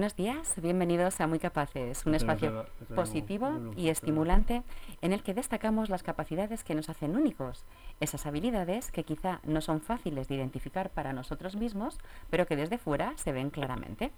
Buenos días, bienvenidos a Muy Capaces, un espacio positivo y estimulante en el que destacamos las capacidades que nos hacen únicos, esas habilidades que quizá no son fáciles de identificar para nosotros mismos, pero que desde fuera se ven claramente.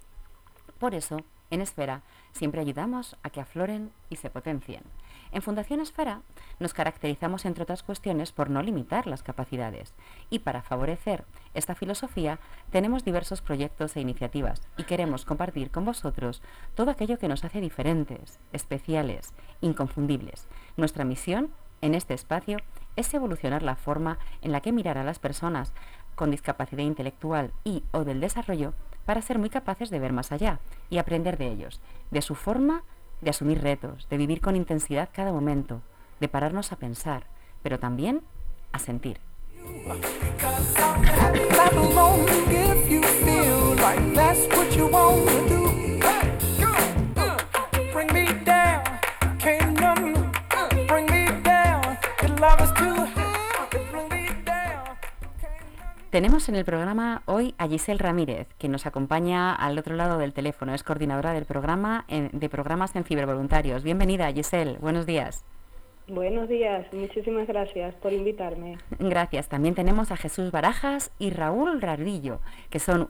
Por eso, en Esfera siempre ayudamos a que afloren y se potencien. En Fundación Esfera nos caracterizamos, entre otras cuestiones, por no limitar las capacidades y para favorecer esta filosofía tenemos diversos proyectos e iniciativas y queremos compartir con vosotros todo aquello que nos hace diferentes, especiales, inconfundibles. Nuestra misión en este espacio es evolucionar la forma en la que mirar a las personas con discapacidad intelectual y o del desarrollo para ser muy capaces de ver más allá y aprender de ellos, de su forma de asumir retos, de vivir con intensidad cada momento, de pararnos a pensar, pero también a sentir. Tenemos en el programa hoy a Giselle Ramírez, que nos acompaña al otro lado del teléfono. Es coordinadora del programa de programas en cibervoluntarios. Bienvenida, Giselle. Buenos días. Buenos días, muchísimas gracias por invitarme. Gracias. También tenemos a Jesús Barajas y Raúl Rarillo, que son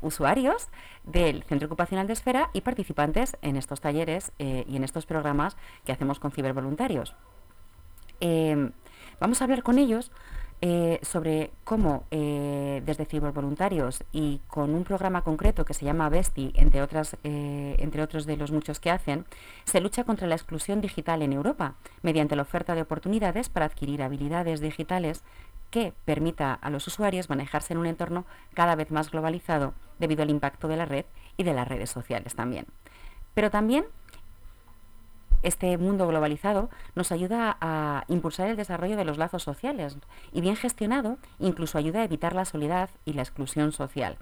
usuarios del Centro Ocupacional de Esfera y participantes en estos talleres eh, y en estos programas que hacemos con cibervoluntarios. Eh, vamos a hablar con ellos eh, sobre cómo eh, desde cibervoluntarios y con un programa concreto que se llama Besti, entre, otras, eh, entre otros de los muchos que hacen, se lucha contra la exclusión digital en Europa mediante la oferta de oportunidades para adquirir habilidades digitales que permita a los usuarios manejarse en un entorno cada vez más globalizado debido al impacto de la red y de las redes sociales también. Pero también este mundo globalizado nos ayuda a impulsar el desarrollo de los lazos sociales y bien gestionado incluso ayuda a evitar la soledad y la exclusión social,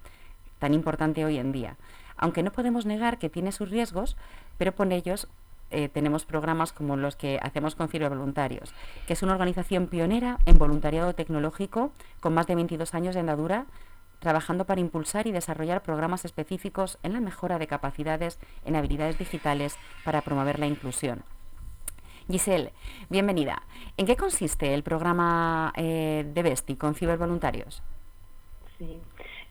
tan importante hoy en día. Aunque no podemos negar que tiene sus riesgos, pero por ellos eh, tenemos programas como los que hacemos con Voluntarios, que es una organización pionera en voluntariado tecnológico con más de 22 años de andadura trabajando para impulsar y desarrollar programas específicos en la mejora de capacidades en habilidades digitales para promover la inclusión. Giselle, bienvenida. ¿En qué consiste el programa eh, de Besti con cibervoluntarios? Sí.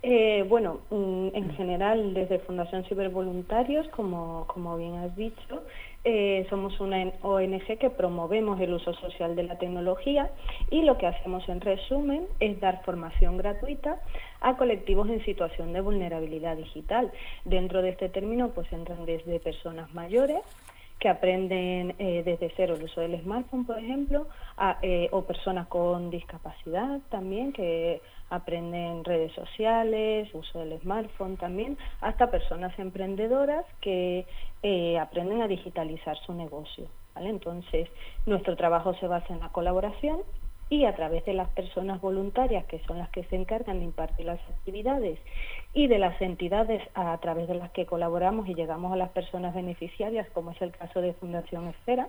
Eh, bueno, mm, en general desde Fundación Cibervoluntarios, como, como bien has dicho, eh, somos una ONG que promovemos el uso social de la tecnología y lo que hacemos en resumen es dar formación gratuita a colectivos en situación de vulnerabilidad digital. Dentro de este término pues entran desde personas mayores que aprenden eh, desde cero el uso del smartphone, por ejemplo, eh, o personas con discapacidad también que aprenden redes sociales, uso del smartphone también, hasta personas emprendedoras que eh, aprenden a digitalizar su negocio. ¿vale? Entonces, nuestro trabajo se basa en la colaboración y a través de las personas voluntarias, que son las que se encargan de impartir las actividades, y de las entidades a, través de las que colaboramos y llegamos a las personas beneficiarias, como es el caso de Fundación Esfera,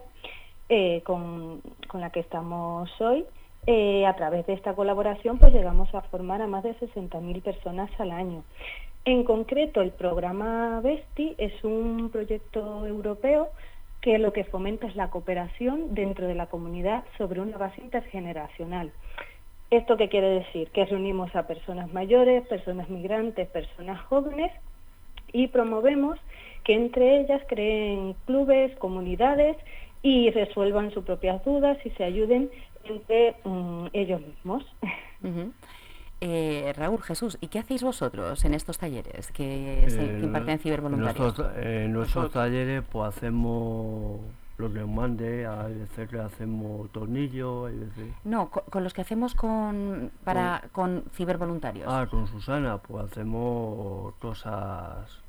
eh, con, con la que estamos hoy, eh, a través de esta colaboración pues llegamos a formar a más de 60.000 personas al año. En concreto, el programa BESTI es un proyecto europeo que lo que fomenta es la cooperación dentro de la comunidad sobre una base intergeneracional. ¿Esto qué quiere decir? Que reunimos a personas mayores, personas migrantes, personas jóvenes y promovemos que entre ellas creen clubes, comunidades y resuelvan sus propias dudas y se ayuden entre mm, ellos mismos. Eh, Raúl Jesús, ¿y qué hacéis vosotros en estos talleres que se eh, imparten cibervoluntarios? En nuestros, talleres pues hacemos los neumandes, a veces le hacemos tornillos, No, con, los que hacemos con para con, cibervoluntarios. Ah, con Susana, pues hacemos cosas,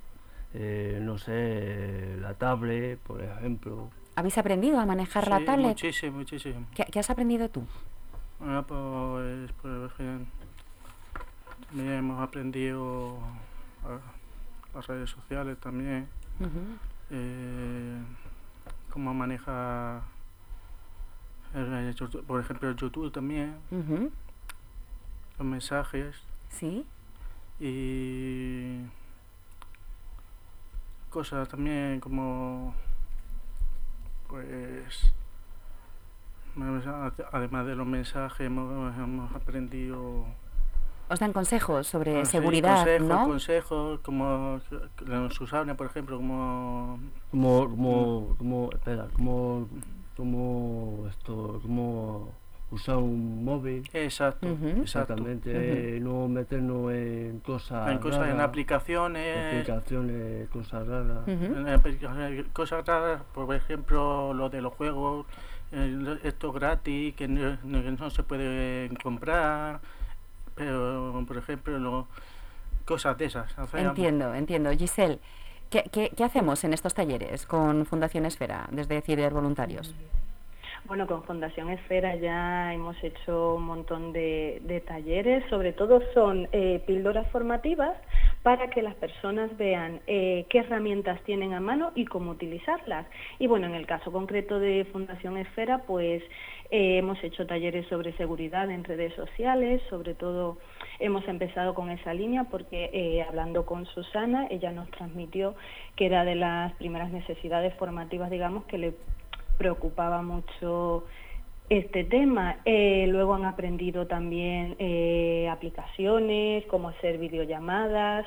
eh, no sé, la tablet, por ejemplo. ¿Habéis aprendido a manejar la tablet? Muchísimo, muchísimo. ¿Qué, has aprendido tú? Bueno, pues, pues también hemos aprendido las redes sociales también, eh, cómo manejar, por ejemplo, el YouTube también, los mensajes. Sí. Y cosas también como pues además de los mensajes hemos, aprendido os dan consejos sobre ah, seguridad, consejos, ¿no? consejos, como Susana, por ejemplo, como... Como, como, como, espera, como, como esto, como usar un móvil. Exacto, exactamente. No meternos en cosas. En cosas, en aplicaciones. Aplicaciones, cosas raras. cosas raras, por ejemplo, lo de los juegos, esto gratis, que no, se puede comprar. Pero, por ejemplo, lo, cosas de esas. entiendo, entiendo. Giselle. ¿Qué, qué, qué hacemos en estos talleres con Fundación Esfera desde Ciber Voluntarios? Bueno, con Fundación Esfera ya hemos hecho un montón de, talleres, sobre todo son eh, píldoras formativas para que las personas vean eh, qué herramientas tienen a mano y cómo utilizarlas. Y bueno, en el caso concreto de Fundación Esfera, pues eh, hemos hecho talleres sobre seguridad en redes sociales, sobre todo hemos empezado con esa línea porque hablando con Susana, ella nos transmitió que era de las primeras necesidades formativas, digamos, que le preocupaba mucho este tema. Eh, luego han aprendido también eh, aplicaciones, cómo hacer videollamadas,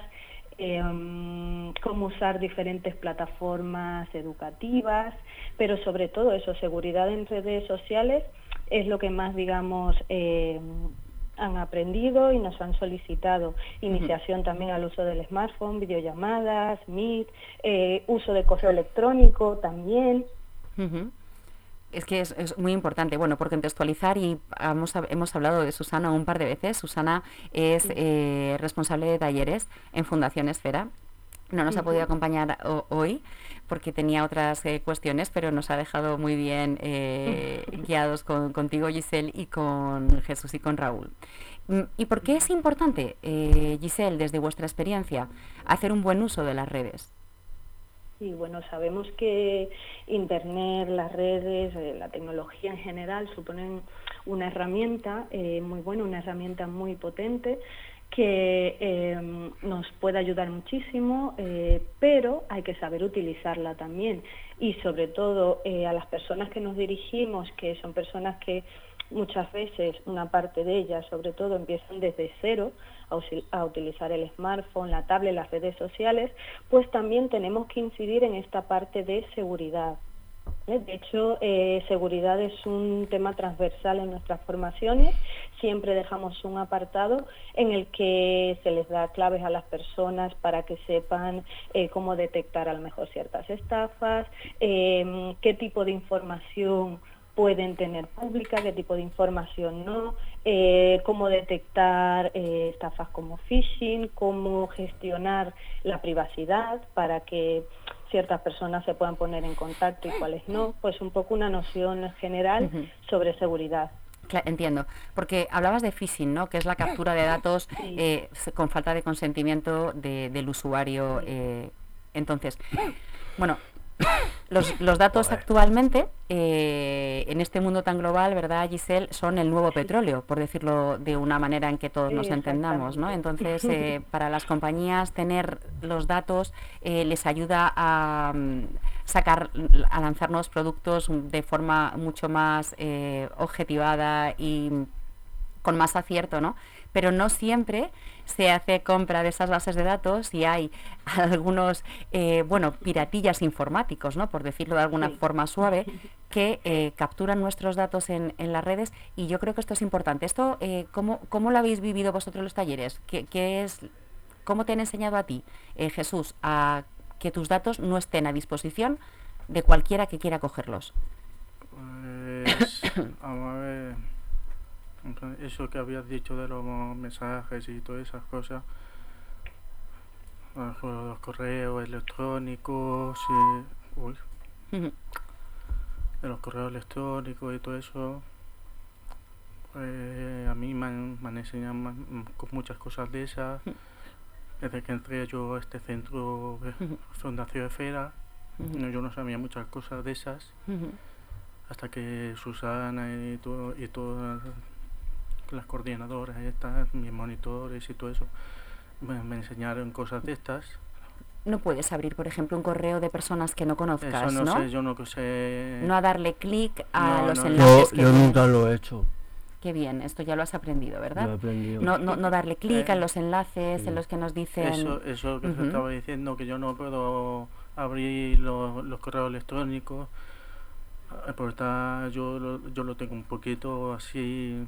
em, cómo usar diferentes plataformas educativas, pero sobre todo eso, seguridad en redes sociales es lo que más, digamos, em, han aprendido y nos han solicitado. Iniciación también al uso del smartphone, videollamadas, Meet, eh, uso de correo electrónico también. Es que es, muy importante, bueno, por contextualizar y hemos, hemos hablado de Susana un par de veces. Susana es eh, responsable de talleres en Fundación Esfera. No nos ha podido acompañar hoy porque tenía otras eh, cuestiones, pero nos ha dejado muy bien eh, guiados con, contigo, Giselle, y con Jesús y con Raúl. Mm, ¿Y por qué es importante, Giselle, desde vuestra experiencia, hacer un buen uso de las redes? Sí, bueno, sabemos que Internet, las redes, eh, la tecnología en general suponen una herramienta eh, muy buena, una herramienta muy potente que em, nos puede ayudar muchísimo, eh, pero hay que saber utilizarla también. Y sobre todo a las personas que nos dirigimos, que son personas que muchas veces, una parte de ellas sobre todo, empiezan desde cero, a, utilizar el smartphone, la tablet, las redes sociales, pues también tenemos que incidir en esta parte de seguridad. De hecho, eh, seguridad es un tema transversal en nuestras formaciones. Siempre dejamos un apartado en el que se les da claves a las personas para que sepan eh, cómo detectar a lo mejor ciertas estafas, qué tipo de información pueden tener pública, qué tipo de información no, eh, cómo detectar eh, estafas como phishing, cómo gestionar la privacidad para que ciertas personas se puedan poner en contacto y cuáles no, pues un poco una noción general sobre seguridad. entiendo, porque hablabas de phishing, ¿no? Que es la captura de datos eh, con falta de consentimiento del usuario. entonces, bueno, los, los datos actualmente, eh, en este mundo tan global, ¿verdad, Giselle? Son el nuevo petróleo, por decirlo de una manera en que todos nos entendamos, ¿no? Entonces, eh, para las compañías tener los datos eh, les ayuda a mm, sacar, a lanzar nuevos productos de forma mucho más objetivada y con más acierto, ¿no? Pero no siempre se hace compra de esas bases de datos y hay algunos, eh, bueno, piratillas informáticos, ¿no? Por decirlo de alguna forma suave, que eh, capturan nuestros datos en, las redes y yo creo que esto es importante. Esto, eh, ¿cómo, ¿cómo, lo habéis vivido vosotros en los talleres? ¿Qué, qué es, ¿Cómo te han enseñado a ti, Jesús, a que tus datos no estén a disposición de cualquiera que quiera cogerlos? Pues, a ver eso que habías dicho de los mensajes y todas esas cosas, los correos electrónicos y, uy, de los correos electrónicos y todo eso, pues a mí me han, enseñado con muchas cosas de esas. Desde que entré yo a este centro de Fundación Esfera, yo no sabía muchas cosas de esas. Hasta que Susana y, todo, y todas las coordinadoras estas, mis monitores y todo eso, me, enseñaron cosas de estas. no puedes abrir, por ejemplo, un correo de personas que no conozcas, Eso no, ¿no? sé, yo no que sé. No a darle clic a No, los no, Yo, enlaces que yo nunca lo he hecho. Qué bien, esto ya lo has aprendido, Lo he ¿verdad? aprendido. No, no, no darle clic Eh, a los enlaces sí. en los que nos dicen... Eso, eso que Ujú. se estaba diciendo, que yo no puedo abrir los, los correos electrónicos, eh, porque está, yo, lo, yo lo tengo un poquito así,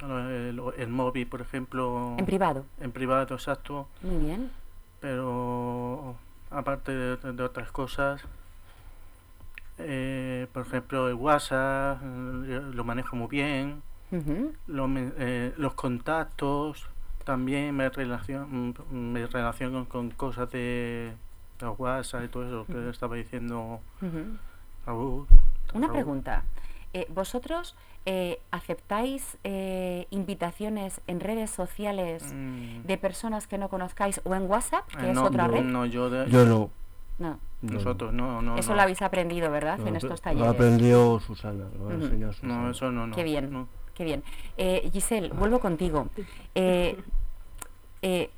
el, el móvil, por ejemplo, En privado. en privado, exacto, Muy bien. pero aparte de, de otras cosas, eh, por ejemplo, el WhatsApp eh, lo manejo muy bien, Ujú. lo men- eh, los contactos también me relaciono, me relaciono con cosas de, de WhatsApp y todo eso que estaba diciendo Ujú. Raúl. Una Raúl. pregunta. Eh, ¿Vosotros eh, aceptáis eh, invitaciones en redes sociales Mm, de personas que no conozcáis o en WhatsApp, que eh, es otra red? no, yo de- Yo no. No. no. nosotros no, no. Eso no. lo habéis aprendido, ¿verdad? Lo en estos Lo talleres. aprendió Susana, lo Ujú. enseñado Susana. No, eso no, no. Qué bien. no. Qué bien. Eh, Giselle, vuelvo contigo. Eh, eh,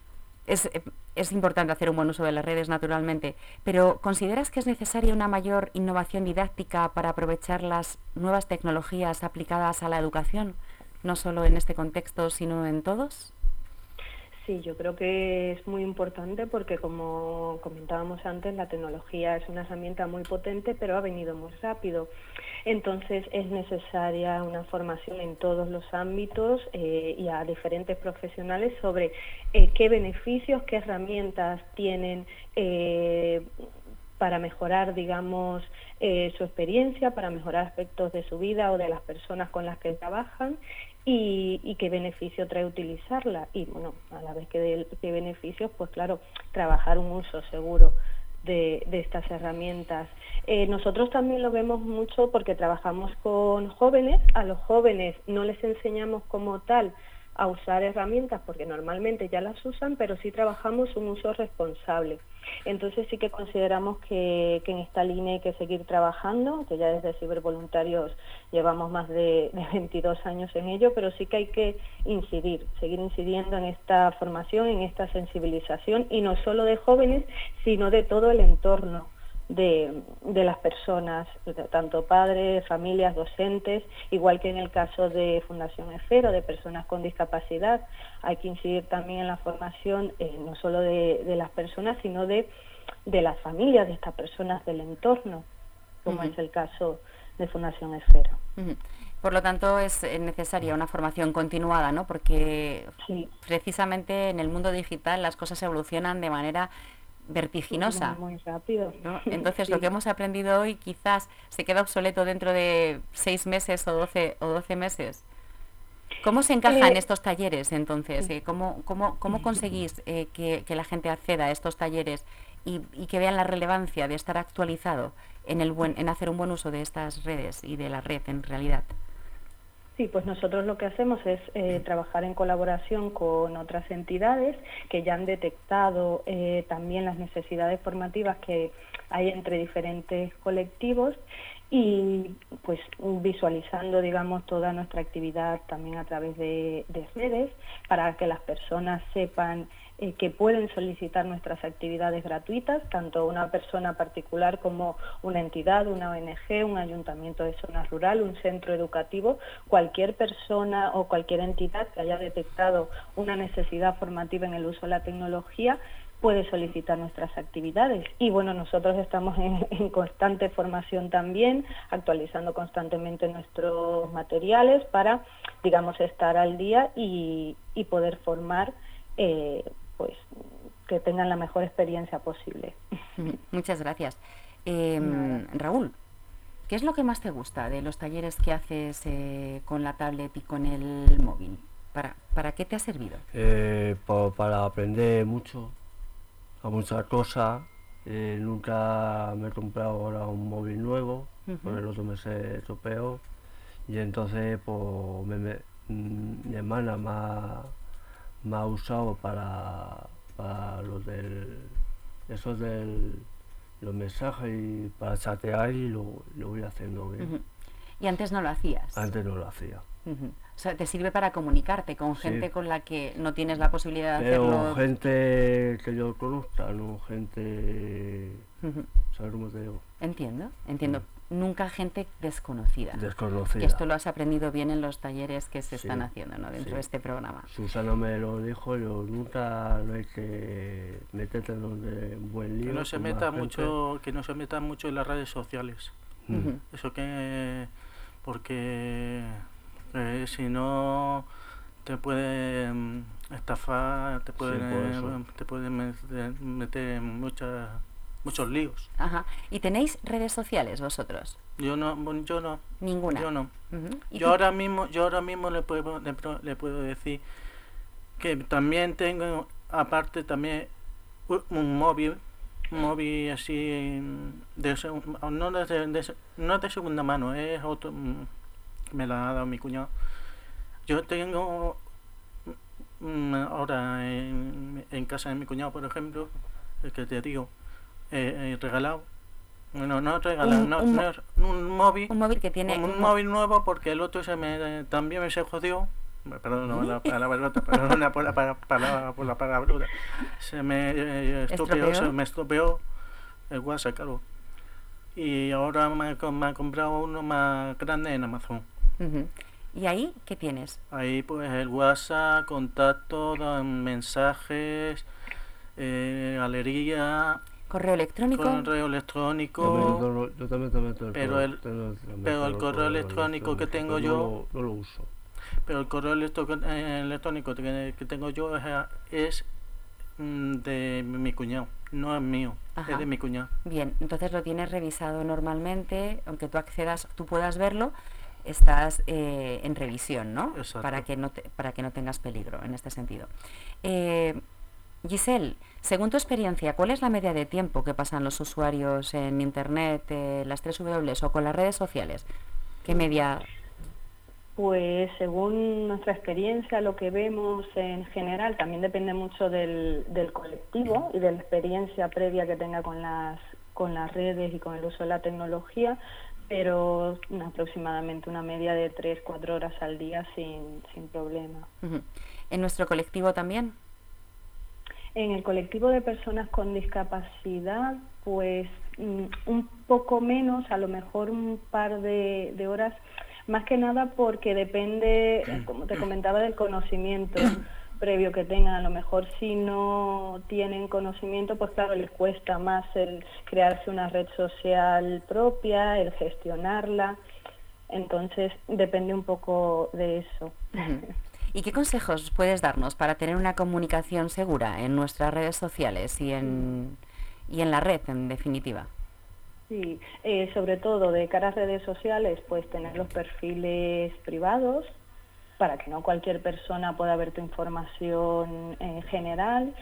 es, eh, es importante hacer un buen uso de las redes, naturalmente, pero ¿consideras que es necesaria una mayor innovación didáctica para aprovechar las nuevas tecnologías aplicadas a la educación? No solo en este contexto, sino en todos. Sí, yo creo que es muy importante porque como comentábamos antes, la tecnología es una herramienta muy potente, pero ha venido muy rápido. Entonces es necesaria una formación en todos los ámbitos eh, y a diferentes profesionales sobre eh, qué beneficios, qué herramientas tienen eh, para mejorar, digamos, su experiencia, para mejorar aspectos de su vida o de las personas con las que trabajan y, y qué beneficio trae utilizarla. Y bueno, a la vez que de, qué beneficios, pues claro, trabajar un uso seguro de, estas herramientas. Eh, nosotros también lo vemos mucho porque trabajamos con jóvenes, a los jóvenes no les enseñamos como tal a usar herramientas porque normalmente ya las usan, pero sí trabajamos un uso responsable. Entonces sí que consideramos que, en esta línea hay que seguir trabajando, que ya desde Cibervoluntarios llevamos más de, de 22 años en ello, pero sí que hay que incidir, seguir incidiendo en esta formación, en esta sensibilización, y no solo de jóvenes, sino de todo el entorno de, de las personas, tanto padres, familias, docentes, igual que en el caso de Fundación Esfero, de personas con discapacidad. Hay que incidir también en la formación eh, no solo de, de las personas, sino de, de las familias, de estas personas del entorno, como es el caso de Fundación Esfero. Por lo tanto, es eh, necesaria una formación continuada, ¿no? Porque Sí, precisamente en el mundo digital las cosas evolucionan de manera vertiginosa. muy, muy rápido. ¿no? Entonces, lo que hemos aprendido hoy quizás se queda obsoleto dentro de seis meses o doce, o 12 meses. ¿Cómo se encajan Eh, estos talleres entonces? Eh, ¿Cómo, cómo, cómo conseguís eh, que, que la gente acceda a estos talleres y, y que vean la relevancia de estar actualizado en, el buen, en hacer un buen uso de estas redes y de la red en realidad? Sí, pues nosotros lo que hacemos es eh, trabajar en colaboración con otras entidades que ya han detectado eh, también las necesidades formativas que hay entre diferentes colectivos y pues visualizando digamos toda nuestra actividad también a través de, de redes para que las personas sepan eh, que pueden solicitar nuestras actividades gratuitas, tanto una persona particular como una entidad, una ONG, un ayuntamiento de zona rural, un centro educativo, cualquier persona o cualquier entidad que haya detectado una necesidad formativa en el uso de la tecnología puede solicitar nuestras actividades. Y bueno, nosotros estamos en, constante formación también, actualizando constantemente nuestros materiales para, digamos, estar al día y, y poder formar eh, pues que tengan la mejor experiencia posible. Muchas gracias. Eh, Nada. Raúl, ¿qué es lo que más te gusta de los talleres que haces eh, con la tablet y con el móvil? ¿Para, ¿Para qué te ha servido? Eh, pa- para aprender mucho, a muchas cosas. Eh, nunca me he comprado ahora un móvil nuevo, Ujú. por el otro me se estropeó. Y entonces, pues, me- me- mm, mi hermana me ha usado para, para los del, esos del, los mensajes y para chatear y lo, lo voy haciendo bien. Y antes no lo hacías. Antes no lo hacía. O sea, te sirve para comunicarte con Sí. gente con la que no tienes la posibilidad de Pero hacerlo. gente que yo conozca, no gente... Ujú. ¿Sabes cómo te digo? Entiendo, entiendo. Nunca gente desconocida. Desconocida. Que esto lo has aprendido bien en los talleres que se Sí, están haciendo ¿no? dentro sí. de este programa. Susana me lo dijo, yo nunca no hay que meterte en donde un buen lío. Que no se meta gente. mucho, que no se meta mucho en las redes sociales. Mm. Ujú. Eso que porque eh, si no te pueden estafar, te pueden eh, te pueden meter, meter en muchas muchos líos. Ajá. ¿Y tenéis redes sociales vosotros? Yo no, yo no, Ninguna. yo no. Ujú. ¿Y Yo ahora mismo, yo ahora mismo le puedo, le, puedo decir que también tengo, aparte también un móvil, un móvil así de, no de, no de segunda mano, es otro, mm, me la ha dado mi cuñado. Yo tengo mm, ahora en, en casa de mi cuñado, por ejemplo, el que te digo, eh, eh, regalado. Bueno, no regalado, Un- no, un no móvil un móvil que tiene un móvil nuevo porque el otro se me también me se jodió perdón no, la palabra perdona por la para- palabra por la palabra se me eh, estropeó, ¿Estropeó? se me estropeó el WhatsApp claro y ahora me, me he comprado uno más grande en Amazon. ¿Y ahí qué tienes? ahí pues el WhatsApp contacto mensajes eh, galería ¿Correo electrónico? correo electrónico yo también el Pero correo- el- meto pero el correo electrónico que tengo yo- No, lo- no lo uso. Pero el correo electro- eh, electrónico que, que tengo yo es, mm, de mi cuñado, no es mío, Ajá. es de mi cuñado. Bien, entonces lo tienes revisado normalmente, aunque tú accedas, tú puedas verlo, estás eh, en revisión, ¿no? Exacto. Para que no, te- para que no tengas peligro en este sentido. Eh, Giselle, según tu experiencia, ¿cuál es la media de tiempo que pasan los usuarios en Internet, eh, las tres W o con las redes sociales? ¿Qué media? Pues según nuestra experiencia, lo que vemos en general también depende mucho del, del colectivo y de la experiencia previa que tenga con las, con las redes y con el uso de la tecnología, pero aproximadamente una media de 3-4 horas al día sin, sin problema. ¿En nuestro colectivo también? En el colectivo de personas con discapacidad, pues mm, un poco menos, a lo mejor un par de, de horas, más que nada porque depende, como te comentaba, del conocimiento previo que tengan. A lo mejor si no tienen conocimiento, pues claro, les cuesta más el crearse una red social propia, el gestionarla. Entonces depende un poco de eso. ¿Y qué consejos puedes darnos para tener una comunicación segura en nuestras redes sociales y en, y en la red, en definitiva? Sí, eh, sobre todo de cara a redes sociales, pues tener los perfiles privados para que no cualquier persona pueda ver tu información en general.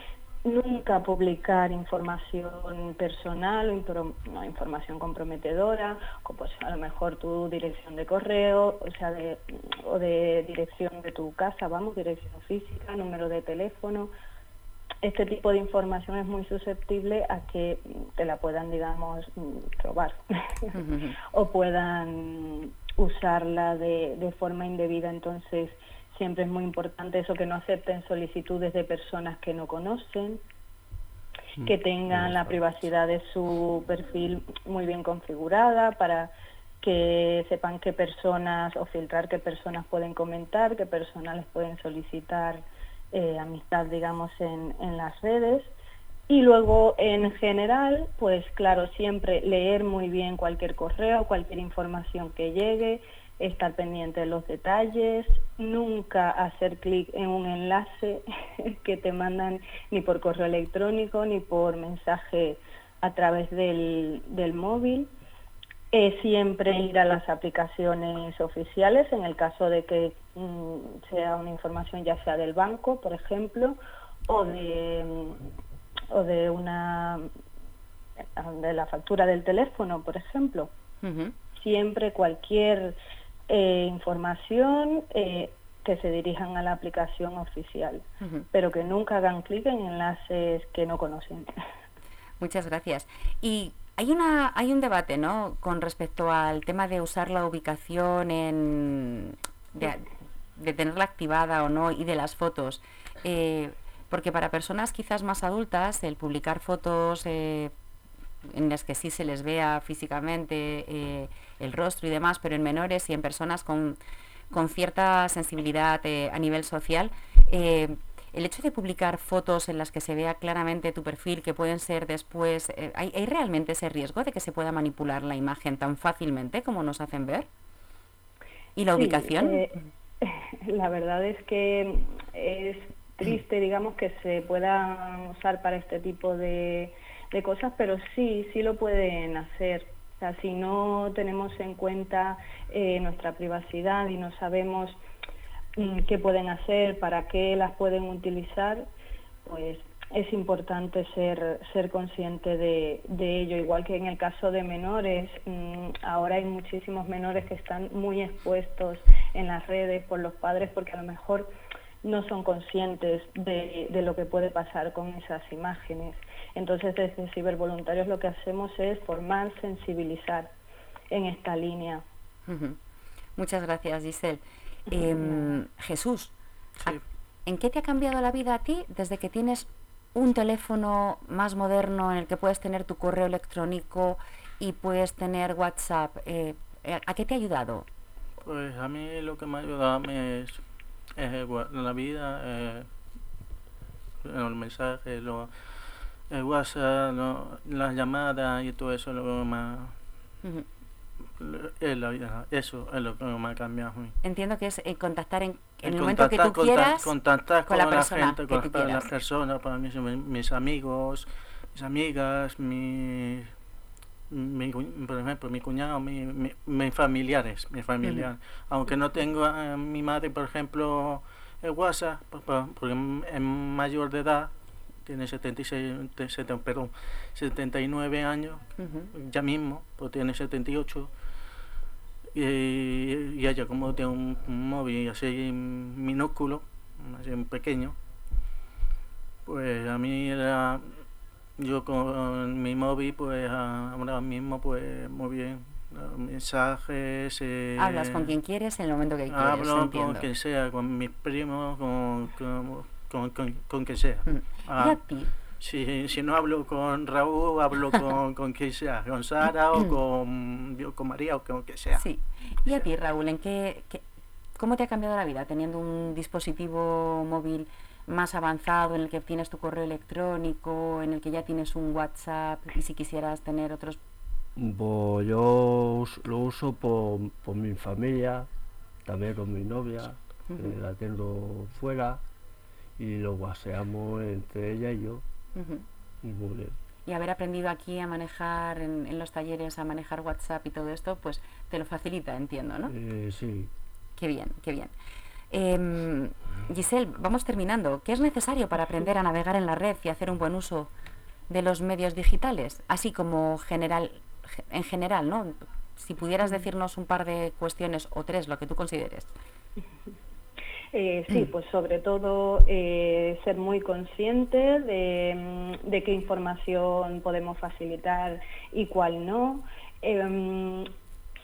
Nunca publicar información personal o impro- no, información comprometedora, o pues a lo mejor tu dirección de correo, o sea, de, o de dirección de tu casa, vamos, dirección física, número de teléfono, este tipo de información es muy susceptible a que te la puedan, digamos, robar o puedan usarla de, de forma indebida. Entonces, siempre es muy importante eso, que no acepten solicitudes de personas que no conocen, que tengan la privacidad de su perfil muy bien configurada para que sepan qué personas o filtrar qué personas pueden comentar, qué personas les pueden solicitar eh, amistad, digamos, en, en las redes. Y luego, en general, pues claro, siempre leer muy bien cualquier correo, cualquier información que llegue, estar pendiente de los detalles, nunca hacer clic en un enlace que te mandan ni por correo electrónico ni por mensaje a través del, del móvil. Eh, siempre ir a las aplicaciones oficiales en el caso de que mm, sea una información ya sea del banco, por ejemplo, o de, mm, o de una de la factura del teléfono, por ejemplo. Siempre cualquier eh, información eh, que se dirijan a la aplicación oficial, pero que nunca hagan clic en enlaces que no conocen. Muchas gracias. Y hay una hay un debate, ¿no? Con respecto al tema de usar la ubicación en de- de tenerla activada o no y de las fotos. Eh, porque para personas quizás más adultas, el publicar fotos eh, en las que sí se les vea físicamente eh, el rostro y demás, pero en menores y en personas con, con cierta sensibilidad a nivel social, el hecho de publicar fotos en las que se vea claramente tu perfil, que pueden ser después, ¿hay, ¿hay, realmente ese riesgo de que se pueda manipular la imagen tan fácilmente como nos hacen ver? ¿Y la ubicación? la verdad es que es triste, digamos, que se puedan usar para este tipo de, cosas, pero sí, sí lo pueden hacer. O sea, si no tenemos en cuenta eh, nuestra privacidad y no sabemos mm, qué pueden hacer, para qué las pueden utilizar, pues es importante ser, ser consciente de, ello, igual que en el caso de menores. Mm, ahora hay muchísimos menores que están muy expuestos en las redes por los padres porque a lo mejor no son conscientes de, lo que puede pasar con esas imágenes. Entonces, desde Cibervoluntarios lo que hacemos es formar, sensibilizar en esta línea. Muchas gracias, Giselle. Em, Jesús, ¿en qué te ha cambiado la vida a ti desde que tienes un teléfono más moderno en el que puedes tener tu correo electrónico y puedes tener WhatsApp, eh, eh, ¿a qué te ha ayudado? Pues a mí lo que me ha ayudado es, es la vida, eh, el mensaje, lo, el WhatsApp, las llamadas y todo eso, lo más eso es lo que me ha cambiado a mí. Entiendo que es eh, contactar en, el momento que tú quieras contactar con, la, gente, con las personas, para mí, mis amigos, mis amigas, mi, por ejemplo, mi cuñado, mi, mis familiares, mis familiares. Aunque no tengo a mi madre, por ejemplo, el WhatsApp, porque es mayor de edad, tiene 76, perdón, 79 años, ya mismo, pues tiene 78 y, y ella como tiene un, móvil así minúsculo, así pequeño, pues a mí era, yo con mi móvil pues ahora mismo pues muy bien, mensajes... Eh, Hablas con quien quieres en el momento que quieres, Hablo con quien sea, con mis primos, con, con, con, con, quien sea. Mm. ¿Y a ti? Si, si no hablo con Raúl, hablo con, con quien sea, con Sara o con, con María o con quien sea. Sí. ¿Y a ti, Raúl, en qué, cómo te ha cambiado la vida teniendo un dispositivo móvil más avanzado en el que tienes tu correo electrónico, en el que ya tienes un WhatsApp y si quisieras tener otros? Pues yo lo uso por, por mi familia, también con mi novia, que la tengo fuera y lo guaseamos entre ella y yo. Y haber aprendido aquí a manejar en, los talleres, a manejar WhatsApp y todo esto, pues te lo facilita, entiendo, ¿no? Eh, sí. Qué bien, qué bien. Eh, Giselle, vamos terminando. ¿Qué es necesario para aprender a navegar en la red y hacer un buen uso de los medios digitales? Así como general, en general, ¿no? Si pudieras decirnos un par de cuestiones o tres, lo que tú consideres. Eh, sí, mm. pues sobre todo eh, ser muy consciente de, de, qué información podemos facilitar y cuál no. Em,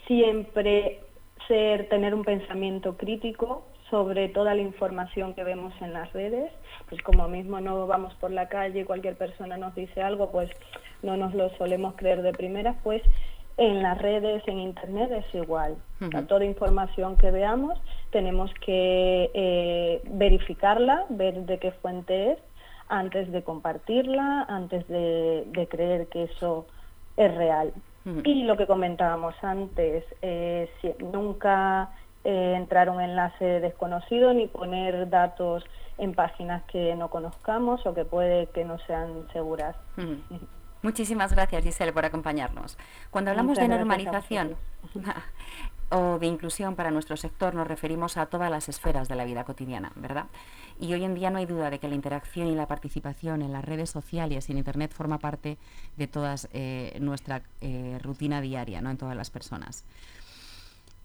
siempre ser, tener un pensamiento crítico sobre toda la información que vemos en las redes, pues como mismo no vamos por la calle, cualquier persona nos dice algo, pues no nos lo solemos creer de primeras, pues en las redes, en Internet es igual. toda información que veamos tenemos que eh, verificarla, ver de qué fuente es, antes de compartirla, antes de, creer que eso es real. Y lo que comentábamos antes, eh, nunca eh, entrar un enlace desconocido ni poner datos en páginas que no conozcamos o que puede que no sean seguras. Muchísimas gracias, Giselle, por acompañarnos. Cuando hablamos de normalización o de inclusión para nuestro sector, nos referimos a todas las esferas de la vida cotidiana, ¿verdad? Y hoy en día no hay duda de que la interacción y la participación en las redes sociales y en Internet forma parte de toda eh, nuestra eh, rutina diaria, ¿no? En todas las personas.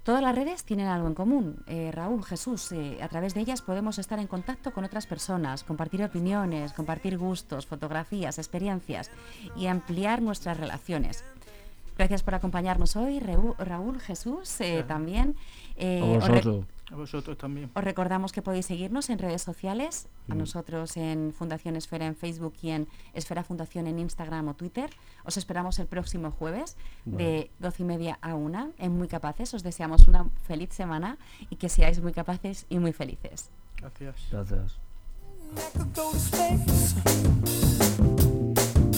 Todas las redes tienen algo en común. Eh, Raúl, Jesús, eh, a través de ellas podemos estar en contacto con otras personas, compartir opiniones, compartir gustos, fotografías, experiencias y ampliar nuestras relaciones. Gracias por acompañarnos hoy, Raúl, Jesús, eh, también. A vosotros también. Os recordamos que podéis seguirnos en redes sociales, a Mm. nosotros en Fundación Esfera en Facebook y en Esfera Fundación en Instagram o Twitter. Os esperamos el próximo jueves de 12 y media a 1 en Muy Capaces. Os deseamos una feliz semana y que seáis muy capaces y muy felices. Gracias. Gracias.